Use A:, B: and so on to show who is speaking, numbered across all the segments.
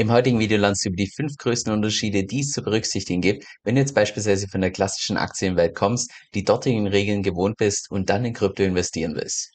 A: Im heutigen Video lernst du über die fünf größten Unterschiede, die es zu berücksichtigen gibt, wenn du jetzt beispielsweise von der klassischen Aktienwelt kommst, die dortigen Regeln gewohnt bist und dann in Krypto investieren willst.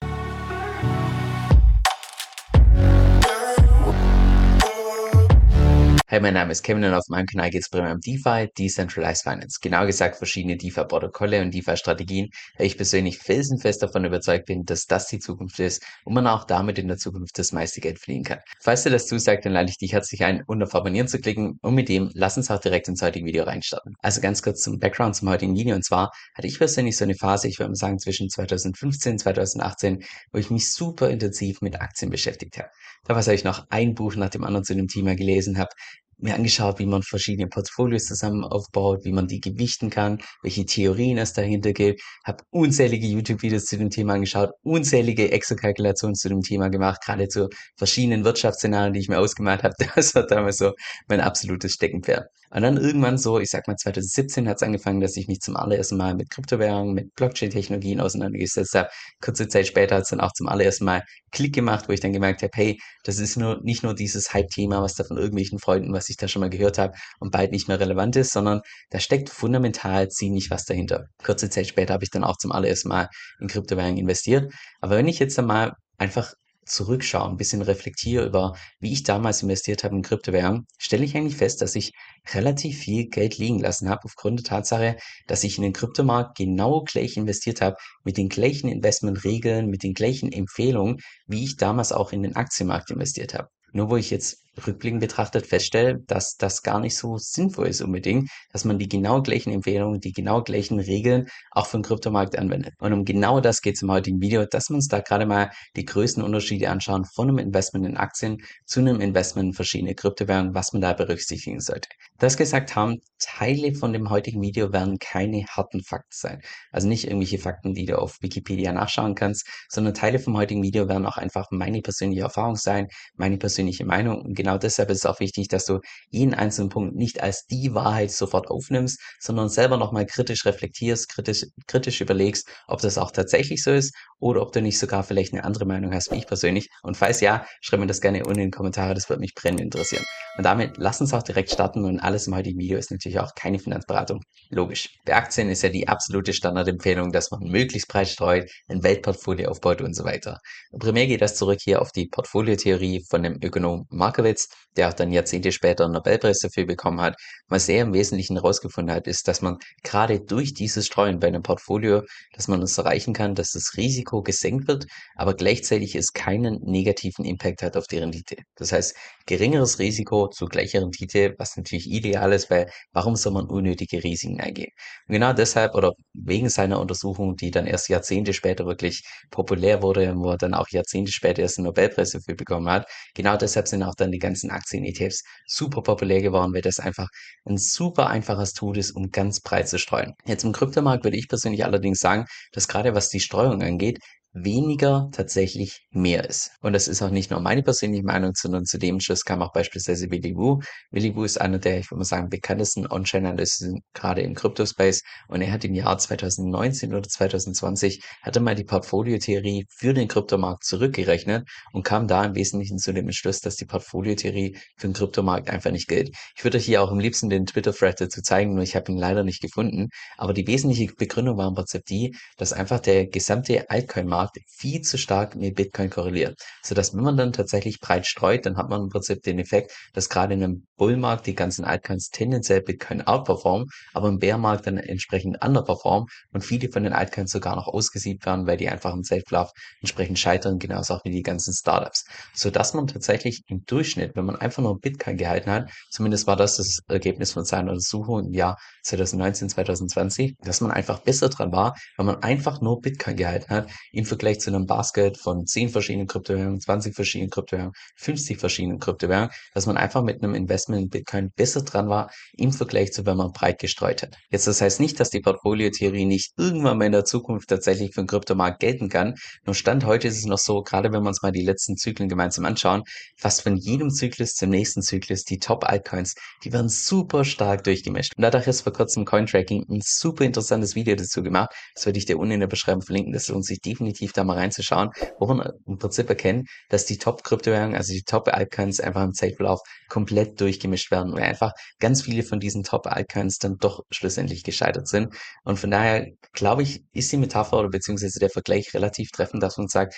A: Hey, mein Name ist Kevin und auf meinem Kanal geht es primär um DeFi, Decentralized Finance. Genau gesagt verschiedene DeFi-Protokolle und DeFi-Strategien, weil ich persönlich felsenfest davon überzeugt bin, dass das die Zukunft ist und man auch damit in der Zukunft das meiste Geld fliehen kann. Falls dir das zusagt, dann lade ich dich herzlich ein, um auf Abonnieren zu klicken und mit dem lass uns auch direkt ins heutige Video reinstarten. Also ganz kurz zum Background zum heutigen Video und zwar hatte ich persönlich so eine Phase, ich würde mal sagen zwischen 2015 und 2018, wo ich mich super intensiv mit Aktien beschäftigt habe. Damals habe ich noch ein Buch nach dem anderen zu dem Thema gelesen, habe mir angeschaut, wie man verschiedene Portfolios zusammen aufbaut, wie man die gewichten kann, welche Theorien es dahinter gibt, habe unzählige YouTube-Videos zu dem Thema angeschaut, unzählige Excel-Kalkulationen zu dem Thema gemacht, gerade zu verschiedenen Wirtschaftsszenarien, die ich mir ausgemalt habe. Das war damals so mein absolutes Steckenpferd. Und dann irgendwann so, ich sag mal 2017 hat es angefangen, dass ich mich zum allerersten Mal mit Kryptowährungen, mit Blockchain-Technologien auseinandergesetzt habe. Kurze Zeit später hat es dann auch zum allerersten Mal Klick gemacht, wo ich dann gemerkt habe, hey, das ist nur nicht nur dieses Hype-Thema, was da von irgendwelchen Freunden, was ich da schon mal gehört habe und bald nicht mehr relevant ist, sondern da steckt fundamental ziemlich was dahinter. Kurze Zeit später habe ich dann auch zum allerersten Mal in Kryptowährungen investiert. Aber wenn ich jetzt einmal einfach zurückschaue, ein bisschen reflektiere über, wie ich damals investiert habe in Kryptowährungen, stelle ich eigentlich fest, dass ich relativ viel Geld liegen lassen habe, aufgrund der Tatsache, dass ich in den Kryptomarkt genau gleich investiert habe, mit den gleichen Investmentregeln, mit den gleichen Empfehlungen, wie ich damals auch in den Aktienmarkt investiert habe. Nur wo ich jetzt rückblickend betrachtet feststelle, dass das gar nicht so sinnvoll ist unbedingt, dass man die genau gleichen Empfehlungen, die genau gleichen Regeln auch für den Kryptomarkt anwendet. Und um genau das geht es im heutigen Video, dass wir uns da gerade mal die größten Unterschiede anschauen von einem Investment in Aktien zu einem Investment in verschiedene Kryptowährungen, was man da berücksichtigen sollte. Das gesagt haben, Teile von dem heutigen Video werden keine harten Fakten sein. Also nicht irgendwelche Fakten, die du auf Wikipedia nachschauen kannst, sondern Teile vom heutigen Video werden auch einfach meine persönliche Erfahrung sein, meine persönliche Meinung. Und genau deshalb ist es auch wichtig, dass du jeden einzelnen Punkt nicht als die Wahrheit sofort aufnimmst, sondern selber nochmal kritisch reflektierst, kritisch, kritisch überlegst, ob das auch tatsächlich so ist oder ob du nicht sogar vielleicht eine andere Meinung hast wie ich persönlich. Und falls ja, schreib mir das gerne unten in die Kommentare, das würde mich brennend interessieren. Und damit lass uns auch direkt starten und alles im heutigen Video ist natürlich auch keine Finanzberatung. Logisch. Bei Aktien ist ja die absolute Standardempfehlung, dass man möglichst breit streut, ein Weltportfolio aufbaut und so weiter. Primär geht das zurück hier auf die Portfoliotheorie von dem Ökonom Markowitz, der auch dann Jahrzehnte später einen Nobelpreis dafür bekommen hat. Was er im Wesentlichen herausgefunden hat, ist, dass man gerade durch dieses Streuen bei einem Portfolio, dass man es erreichen kann, dass das Risiko gesenkt wird, aber gleichzeitig es keinen negativen Impact hat auf die Rendite. Das heißt, geringeres Risiko zu gleicher Rendite, was natürlich ideal ist, weil warum soll man unnötige Risiken eingehen? Und genau deshalb oder wegen seiner Untersuchung, die dann erst Jahrzehnte später wirklich populär wurde, wo er dann auch Jahrzehnte später erst einen Nobelpreis dafür bekommen hat, genau deshalb sind auch dann die ganzen Aktien-ETFs super populär geworden, weil das einfach ein super einfaches Tool ist, um ganz breit zu streuen. Jetzt im Kryptomarkt würde ich persönlich allerdings sagen, dass gerade was die Streuung angeht, weniger tatsächlich mehr ist. Und das ist auch nicht nur meine persönliche Meinung, sondern zu dem Schluss kam auch beispielsweise Willy Wu. Willy Wu ist einer der, ich würde mal sagen, bekanntesten On-Chain-Analysten gerade im Crypto-Space und er hat im Jahr 2019 oder 2020 hat er mal die Portfoliotheorie für den Kryptomarkt zurückgerechnet und kam da im Wesentlichen zu dem Entschluss, dass die Portfoliotheorie für den Kryptomarkt einfach nicht gilt. Ich würde hier auch am liebsten den Twitter-Thread dazu zeigen, nur ich habe ihn leider nicht gefunden. Aber die wesentliche Begründung war im Prinzip die, dass einfach der gesamte Altcoin-Markt Markt viel zu stark mit Bitcoin korreliert. Sodass wenn man dann tatsächlich breit streut, dann hat man im Prinzip den Effekt, dass gerade in einem Bullmarkt die ganzen Altcoins tendenziell Bitcoin outperformen, aber im Bärmarkt dann entsprechend underperformen und viele von den Altcoins sogar noch ausgesiebt werden, weil die einfach im Safe-Love entsprechend scheitern, genauso auch wie die ganzen Startups. Sodass man tatsächlich im Durchschnitt, wenn man einfach nur Bitcoin gehalten hat, zumindest war das das Ergebnis von seiner Untersuchung im Jahr 2019, 2020, dass man einfach besser dran war, wenn man einfach nur Bitcoin gehalten hat, im Vergleich zu einem Basket von 10 verschiedenen Kryptowährungen, 20 verschiedenen Kryptowährungen, 50 verschiedenen Kryptowährungen, dass man einfach mit einem Investment in Bitcoin besser dran war im Vergleich zu, wenn man breit gestreut hat. Jetzt, das heißt nicht, dass die Portfoliotheorie nicht irgendwann mal in der Zukunft tatsächlich für den Kryptomarkt gelten kann. Nur Stand heute ist es noch so, gerade wenn wir uns mal die letzten Zyklen gemeinsam anschauen, fast von jedem Zyklus zum nächsten Zyklus, die Top-Altcoins, die werden super stark durchgemischt. Und dadurch ist vor kurzem Cointracking ein super interessantes Video dazu gemacht. Das werde ich dir unten in der Beschreibung verlinken. Das lohnt sich definitiv definitiv da mal reinzuschauen, wo man im Prinzip erkennt, dass die Top-Kryptowährungen, also die Top-Altcoins einfach im Zeitverlauf komplett durchgemischt werden, weil einfach ganz viele von diesen Top-Altcoins dann doch schlussendlich gescheitert sind. Und von daher glaube ich, ist die Metapher oder beziehungsweise der Vergleich relativ treffend, dass man sagt,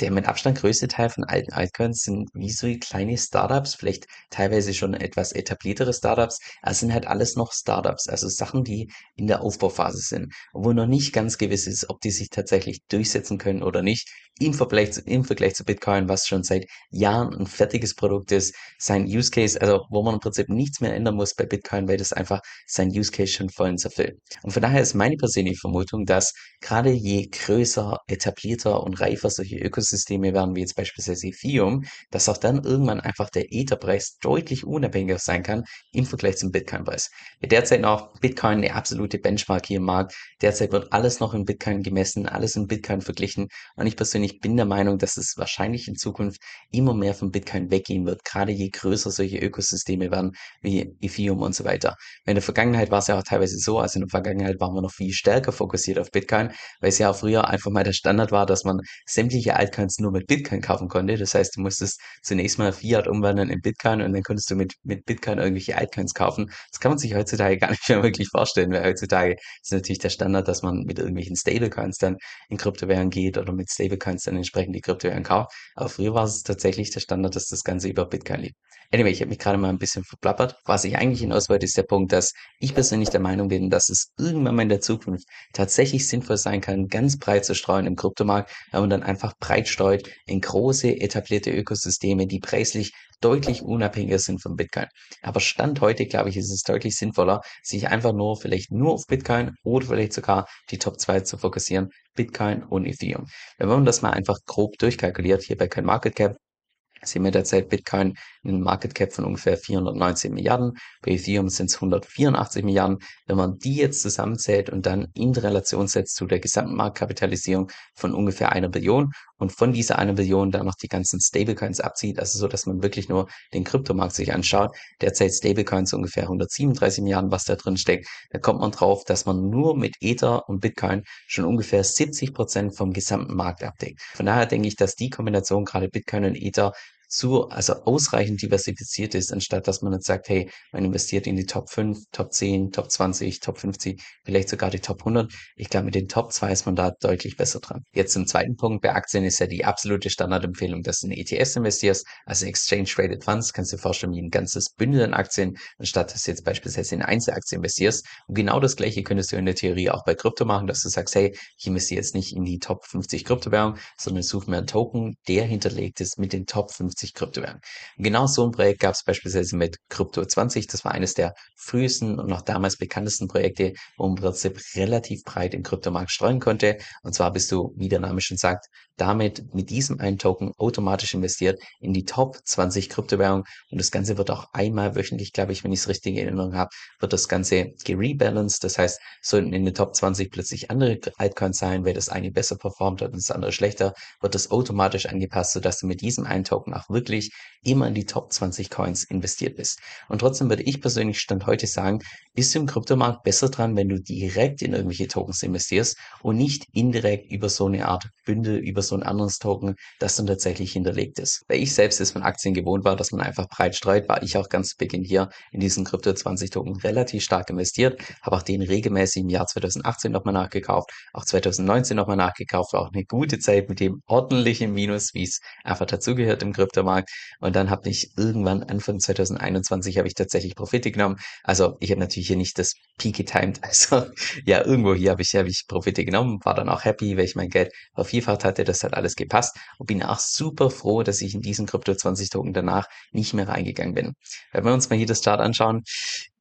A: der mit Abstand größte Teil von alten Altcoins sind wie so kleine Startups, vielleicht teilweise schon etwas etabliertere Startups, es sind halt alles noch Startups, also Sachen, die in der Aufbauphase sind, wo noch nicht ganz gewiss ist, ob die sich tatsächlich durchsetzen können oder nicht, im Vergleich zu, im Vergleich zu Bitcoin, was schon seit Jahren ein fertiges Produkt ist, sein Use Case, also wo man im Prinzip nichts mehr ändern muss bei Bitcoin, weil das einfach sein Use Case schon vollends erfüllt. Und von daher ist meine persönliche Vermutung, dass gerade je größer, etablierter und reifer solche Ökosysteme Ökosysteme werden, wie jetzt beispielsweise Ethereum, dass auch dann irgendwann einfach der Ether-Preis deutlich unabhängiger sein kann im Vergleich zum Bitcoin-Preis. Derzeit noch Bitcoin eine absolute Benchmark hier im Markt. Derzeit wird alles noch in Bitcoin gemessen, alles in Bitcoin verglichen. Und ich persönlich bin der Meinung, dass es wahrscheinlich in Zukunft immer mehr von Bitcoin weggehen wird, gerade je größer solche Ökosysteme werden wie Ethereum und so weiter. In der Vergangenheit war es ja auch teilweise so, also in der Vergangenheit waren wir noch viel stärker fokussiert auf Bitcoin, weil es ja auch früher einfach mal der Standard war, dass man sämtliche Altcoins Bitcoins nur mit Bitcoin kaufen konnte. Das heißt, du musstest zunächst mal Fiat umwandeln in Bitcoin und dann konntest du mit, mit Bitcoin irgendwelche Altcoins kaufen. Das kann man sich heutzutage gar nicht mehr wirklich vorstellen, weil heutzutage ist natürlich der Standard, dass man mit irgendwelchen Stablecoins dann in Kryptowährungen geht oder mit Stablecoins dann entsprechend die Kryptowährungen kauft. Aber früher war es tatsächlich der Standard, dass das Ganze über Bitcoin lief. Anyway, ich habe mich gerade mal ein bisschen verplappert. Was ich eigentlich hinaus wollte, ist der Punkt, dass ich persönlich der Meinung bin, dass es irgendwann mal in der Zukunft tatsächlich sinnvoll sein kann, ganz breit zu streuen im Kryptomarkt, weil man dann einfach breit streut in große etablierte Ökosysteme, die preislich deutlich unabhängiger sind von Bitcoin. Aber Stand heute, glaube ich, ist es deutlich sinnvoller, sich einfach nur vielleicht nur auf Bitcoin oder vielleicht sogar die Top 2 zu fokussieren, Bitcoin und Ethereum. Wenn man das mal einfach grob durchkalkuliert, hier bei CoinMarketCap, sehen wir derzeit Bitcoin einen Market Cap von ungefähr 419 Milliarden. Bei Ethereum sind es 184 Milliarden. Wenn man die jetzt zusammenzählt und dann in Relation setzt zu der gesamten Marktkapitalisierung von ungefähr einer Billion und von dieser einer Billion dann noch die ganzen Stablecoins abzieht, also so, dass man wirklich nur den Kryptomarkt sich anschaut, derzeit Stablecoins ungefähr 137 Milliarden, was da drin steckt, da kommt man drauf, dass man nur mit Ether und Bitcoin schon ungefähr 70 Prozent vom gesamten Markt abdeckt. Von daher denke ich, dass die Kombination gerade Bitcoin und Ether so, also ausreichend diversifiziert ist, anstatt dass man jetzt sagt, hey, man investiert in die Top 5, Top 10, Top 20, Top 50, vielleicht sogar die Top 100. Ich glaube, mit den Top 2 ist man da deutlich besser dran. Jetzt zum zweiten Punkt. Bei Aktien ist ja die absolute Standardempfehlung, dass du in ETS investierst, also Exchange Traded Funds. Kannst du dir vorstellen, wie ein ganzes Bündel an Aktien, anstatt dass du jetzt beispielsweise in Einzelaktien investierst. Und genau das Gleiche könntest du in der Theorie auch bei Krypto machen, dass du sagst, hey, ich investiere jetzt nicht in die Top 50 Kryptowährungen, sondern suche mir einen Token, der hinterlegt ist mit den Top 50 50 Kryptowährungen. Genau so ein Projekt gab es beispielsweise mit Krypto 20. Das war eines der frühesten und noch damals bekanntesten Projekte, wo man im Prinzip relativ breit im Kryptomarkt streuen konnte. Und zwar bist du, wie der Name schon sagt, damit mit diesem einen Token automatisch investiert in die Top 20 Kryptowährungen. Und das Ganze wird auch einmal wöchentlich, glaube ich, wenn ich es richtig in Erinnerung habe, wird das Ganze gerebalanced. Das heißt, sollten in den Top 20 plötzlich andere Altcoins sein, weil das eine besser performt hat und das andere schlechter, wird das automatisch angepasst, sodass du mit diesem einen Token auch wirklich immer in die Top 20 Coins investiert bist. Und trotzdem würde ich persönlich Stand heute sagen, bist du im Kryptomarkt besser dran, wenn du direkt in irgendwelche Tokens investierst und nicht indirekt über so eine Art Bündel, über so ein anderes Token, das dann tatsächlich hinterlegt ist. Weil ich selbst es von Aktien gewohnt war, dass man einfach breit streut, war ich auch ganz zu Beginn hier in diesen Krypto 20 Token relativ stark investiert, habe auch den regelmäßig im Jahr 2018 nochmal nachgekauft, auch 2019 nochmal nachgekauft, war auch eine gute Zeit mit dem ordentlichen Minus, wie es einfach dazugehört im Krypto Kryptomarkt. Und dann habe ich irgendwann Anfang 2021 habe ich tatsächlich Profite genommen. Also ich habe natürlich hier nicht das Peak getimed. Also ja, irgendwo hier habe ich, habe ich Profite genommen, war dann auch happy, weil ich mein Geld vervierfacht hatte. Das hat alles gepasst und bin auch super froh, dass ich in diesen Krypto 20 Token danach nicht mehr reingegangen bin. Wenn wir uns mal hier das Chart anschauen,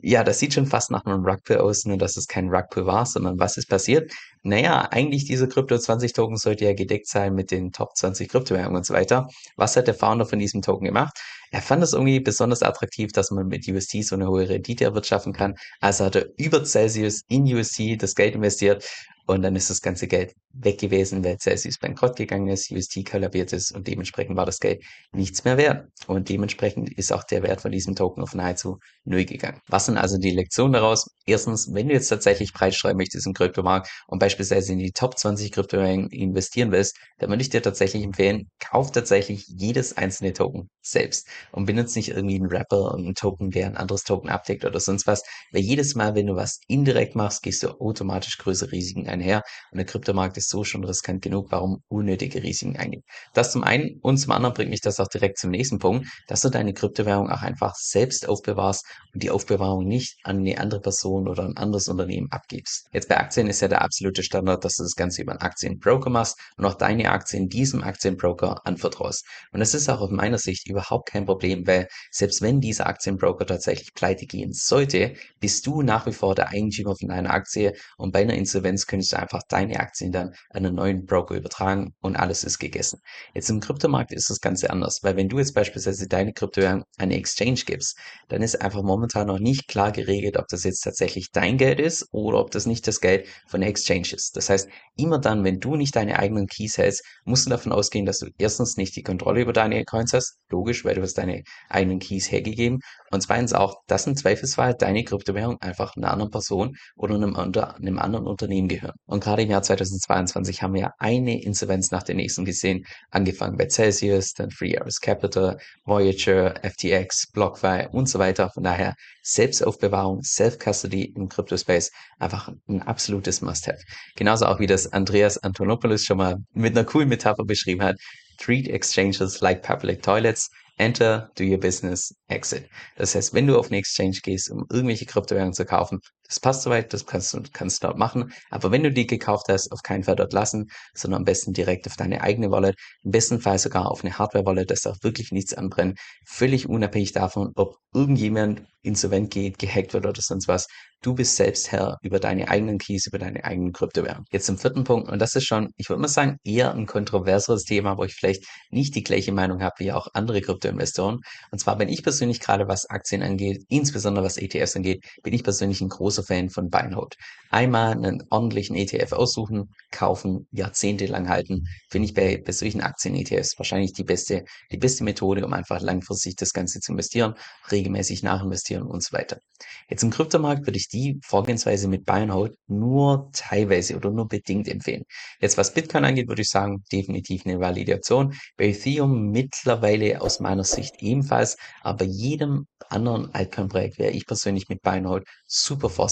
A: ja, das sieht schon fast nach einem Rugpull aus, nur dass es kein Rugpull war, sondern was ist passiert? Naja, eigentlich diese Krypto 20 Token sollte ja gedeckt sein mit den Top 20 Kryptowährungen und so weiter. Was hat der Founder von diesem Token gemacht? Er fand es irgendwie besonders attraktiv, dass man mit UST so eine hohe Rendite erwirtschaften kann. Also hat er über Celsius in UST das Geld investiert und dann ist das ganze Geld weg gewesen, weil Celsius bankrott gegangen ist, UST kollabiert ist und dementsprechend war das Geld nichts mehr wert. Und dementsprechend ist auch der Wert von diesem Token auf nahezu null gegangen. Was sind also die Lektionen daraus? Erstens, wenn du jetzt tatsächlich breit streuen möchtest im Kryptomarkt und beispielsweise in die Top 20 Kryptowährungen investieren willst, dann würde ich dir tatsächlich empfehlen, kauf tatsächlich jedes einzelne Token selbst und benutze nicht irgendwie einen Wrapper und einen Token, der ein anderes Token abdeckt oder sonst was, weil jedes Mal, wenn du was indirekt machst, gehst du automatisch größere Risiken einher und der Kryptomarkt ist so schon riskant genug, warum unnötige Risiken eingehen. Das zum einen und zum anderen bringt mich das auch direkt zum nächsten Punkt, dass du deine Kryptowährung auch einfach selbst aufbewahrst und die Aufbewahrung nicht an eine andere Person oder ein anderes Unternehmen abgibst. Jetzt bei Aktien ist ja der absolute Standard, dass du das Ganze über einen Aktienbroker machst und auch deine Aktien diesem Aktienbroker anvertraust. Und das ist auch aus meiner Sicht überhaupt kein Problem, weil selbst wenn dieser Aktienbroker tatsächlich pleite gehen sollte, bist du nach wie vor der Eigentümer von deiner Aktie und bei einer Insolvenz könntest du einfach deine Aktien dann an einen neuen Broker übertragen und alles ist gegessen. Jetzt im Kryptomarkt ist das Ganze anders, weil wenn du jetzt beispielsweise deine Kryptowährung an eine Exchange gibst, dann ist einfach momentan noch nicht klar geregelt, ob das jetzt tatsächlich dein Geld ist oder ob das nicht das Geld von der Exchange ist. Das heißt, immer dann, wenn du nicht deine eigenen Keys hältst, musst du davon ausgehen, dass du erstens nicht die Kontrolle über deine Coins hast, logisch, weil du hast deine eigenen Keys hergegeben und zweitens auch, dass im Zweifelsfall deine Kryptowährung einfach einer anderen Person oder einem, unter, einem anderen Unternehmen gehören. Und gerade im Jahr 2022 haben wir eine Insolvenz nach der nächsten gesehen, angefangen bei Celsius, dann Free Aris Capital, Voyager, FTX, BlockFi und so weiter. Von daher Selbstaufbewahrung, Self-Custody im Crypto-Space einfach ein absolutes Must-Have. Genauso auch wie das Andreas Antonopoulos schon mal mit einer coolen Metapher beschrieben hat. Treat exchanges like public toilets. Enter, do your business, exit. Das heißt, wenn du auf eine Exchange gehst, um irgendwelche Kryptowährungen zu kaufen, das passt soweit, das kannst du, kannst dort machen. Aber wenn du die gekauft hast, auf keinen Fall dort lassen, sondern am besten direkt auf deine eigene Wallet, im besten Fall sogar auf eine Hardware-Wallet, dass auch wirklich nichts anbrennt, völlig unabhängig davon, ob irgendjemand insolvent geht, gehackt wird oder sonst was. Du bist selbst Herr über deine eigenen Keys, über deine eigenen Kryptowährungen. Jetzt zum vierten Punkt, und das ist schon, ich würde mal sagen, eher ein kontroverseres Thema, wo ich vielleicht nicht die gleiche Meinung habe wie auch andere Kryptoinvestoren. Und zwar bin ich persönlich gerade, was Aktien angeht, insbesondere was ETFs angeht, bin ich persönlich ein großer Fan von Buy and Hold. Einmal einen ordentlichen ETF aussuchen, kaufen, jahrzehntelang halten, finde ich bei, bei solchen Aktien-ETFs wahrscheinlich die beste, die beste Methode, um einfach langfristig das Ganze zu investieren, regelmäßig nachinvestieren und so weiter. Jetzt im Kryptomarkt würde ich die Vorgehensweise mit Buy and Hold nur teilweise oder nur bedingt empfehlen. Jetzt was Bitcoin angeht, würde ich sagen, definitiv eine Validation. Bei Ethereum mittlerweile aus meiner Sicht ebenfalls, aber jedem anderen Altcoin-Projekt wäre ich persönlich mit Buy and Hold super vorsichtig.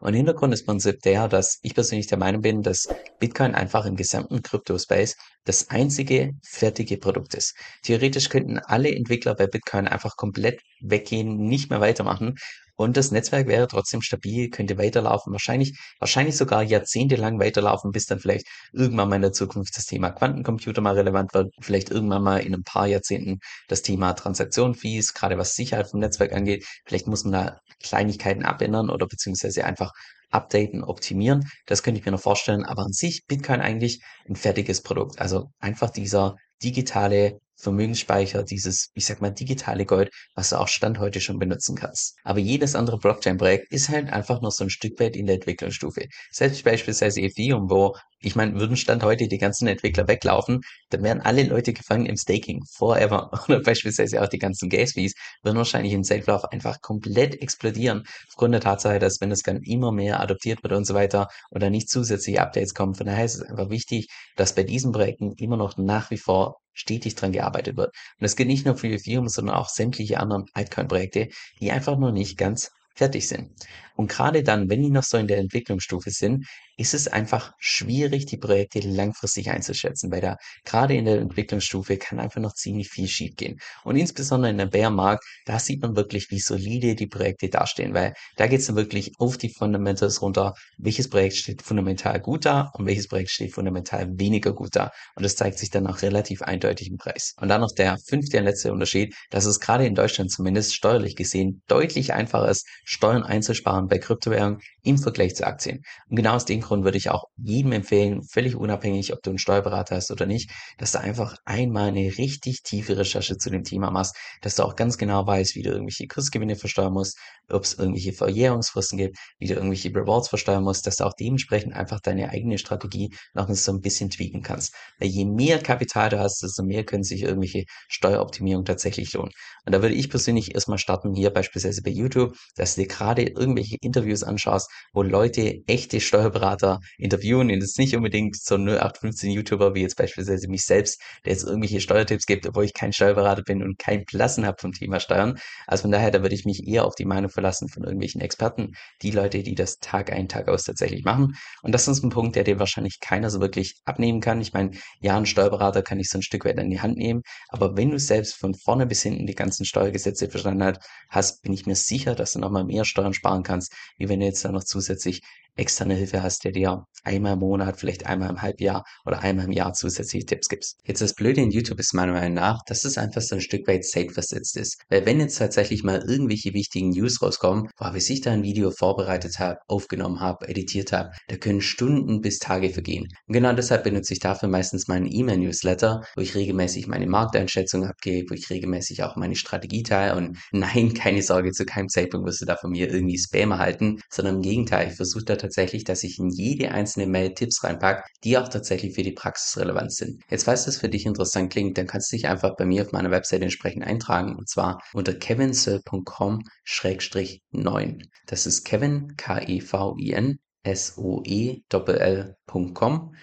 A: Und Hintergrund ist Prinzip der, dass ich persönlich der Meinung bin, dass Bitcoin einfach im gesamten Crypto-Space das einzige fertige Produkt ist. Theoretisch könnten alle Entwickler bei Bitcoin einfach komplett weggehen, nicht mehr weitermachen. Und das Netzwerk wäre trotzdem stabil, könnte weiterlaufen, wahrscheinlich, wahrscheinlich sogar jahrzehntelang weiterlaufen, bis dann vielleicht irgendwann mal in der Zukunft das Thema Quantencomputer mal relevant wird, vielleicht irgendwann mal in ein paar Jahrzehnten das Thema Transaktionenfees, gerade was Sicherheit vom Netzwerk angeht, vielleicht muss man da Kleinigkeiten abändern oder beziehungsweise einfach updaten, optimieren. Das könnte ich mir noch vorstellen, aber an sich Bitcoin eigentlich ein fertiges Produkt. Also einfach dieser digitale Vermögensspeicher, dieses, ich sag mal, digitale Gold, was du auch Stand heute schon benutzen kannst. Aber jedes andere Blockchain-Projekt ist halt einfach noch so ein Stück weit in der Entwicklungsstufe. Selbst beispielsweise Ethereum, wo, ich meine, würden Stand heute die ganzen Entwickler weglaufen, dann wären alle Leute gefangen im Staking, forever. Oder beispielsweise auch die ganzen Gas-Fees würden wahrscheinlich im Safe-Lauf einfach komplett explodieren, aufgrund der Tatsache, dass wenn das dann immer mehr adoptiert wird und so weiter dann nicht zusätzliche Updates kommen. Von daher ist es einfach wichtig, dass bei diesen Projekten immer noch nach wie vor stetig dran gearbeitet wird. Und das gilt nicht nur für Ethereum, sondern auch sämtliche anderen Altcoin-Projekte, die einfach noch nicht ganz fertig sind. Und gerade dann, wenn die noch so in der Entwicklungsstufe sind, ist es einfach schwierig, die Projekte langfristig einzuschätzen, weil da gerade in der Entwicklungsstufe kann einfach noch ziemlich viel schief gehen. Und insbesondere in der Bärmarkt, da sieht man wirklich, wie solide die Projekte dastehen, weil da geht es dann wirklich auf die Fundamentals runter, welches Projekt steht fundamental gut da und welches Projekt steht fundamental weniger gut da. Und das zeigt sich dann auch relativ eindeutig im Preis. Und dann noch der fünfte und letzte Unterschied, dass es gerade in Deutschland zumindest steuerlich gesehen deutlich einfacher ist, Steuern einzusparen bei Kryptowährungen im Vergleich zu Aktien. Und genau aus dem Grund würde ich auch jedem empfehlen, völlig unabhängig, ob du einen Steuerberater hast oder nicht, dass du einfach einmal eine richtig tiefe Recherche zu dem Thema machst, dass du auch ganz genau weißt, wie du irgendwelche Kursgewinne versteuern musst, ob es irgendwelche Verjährungsfristen gibt, wie du irgendwelche Rewards versteuern musst, dass du auch dementsprechend einfach deine eigene Strategie noch so ein bisschen tweaken kannst. Weil je mehr Kapital du hast, desto mehr können sich irgendwelche Steueroptimierungen tatsächlich lohnen. Und da würde ich persönlich erstmal starten, hier beispielsweise bei YouTube, dass du dir gerade irgendwelche Interviews anschaust, wo Leute echte Steuerberater interviewen und jetzt nicht unbedingt so 0815 YouTuber wie jetzt beispielsweise mich selbst, der jetzt irgendwelche Steuertipps gibt, obwohl ich kein Steuerberater bin und kein Blassen habe vom Thema Steuern. Also von daher, da würde ich mich eher auf die Meinung verlassen von irgendwelchen Experten, die Leute, die das Tag ein, Tag aus tatsächlich machen. Und das ist ein Punkt, der dir wahrscheinlich keiner so wirklich abnehmen kann. Ich meine, ja, ein Steuerberater kann ich so ein Stück weit in die Hand nehmen, aber wenn du selbst von vorne bis hinten die ganzen Steuergesetze verstanden hast, bin ich mir sicher, dass du nochmal mehr Steuern sparen kannst, wie wenn du jetzt dann noch zusätzlich externe Hilfe hast, der dir einmal im Monat, vielleicht einmal im Halbjahr oder einmal im Jahr zusätzliche Tipps gibst. Jetzt das Blöde in YouTube ist meiner Meinung nach, dass es einfach so ein Stück weit safe versetzt ist. Weil wenn jetzt tatsächlich mal irgendwelche wichtigen News rauskommen, wo ich sich da ein Video vorbereitet habe, aufgenommen habe, editiert habe, da können Stunden bis Tage vergehen. Und genau deshalb benutze ich dafür meistens meinen E-Mail-Newsletter, wo ich regelmäßig meine Markteinschätzung abgebe, wo ich regelmäßig auch meine Strategie teile und nein, keine Sorge, zu keinem Zeitpunkt wirst du da von mir irgendwie Spam erhalten, sondern im Gegenteil, ich versuche da tatsächlich, dass ich in jede einzelne Mail Tipps reinpacke, die auch tatsächlich für die Praxis relevant sind. Jetzt, falls das für dich interessant klingt, dann kannst du dich einfach bei mir auf meiner Webseite entsprechend eintragen und zwar unter kevinsoe.com-9. Das ist Kevin, K-E-V-I-N, S-O-E-L-L.com,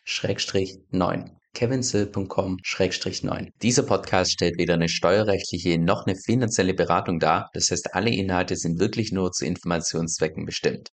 A: Schrägstrich 9 kevinsill.com-9. Dieser Podcast stellt weder eine steuerrechtliche noch eine finanzielle Beratung dar. Das heißt, alle Inhalte sind wirklich nur zu Informationszwecken bestimmt.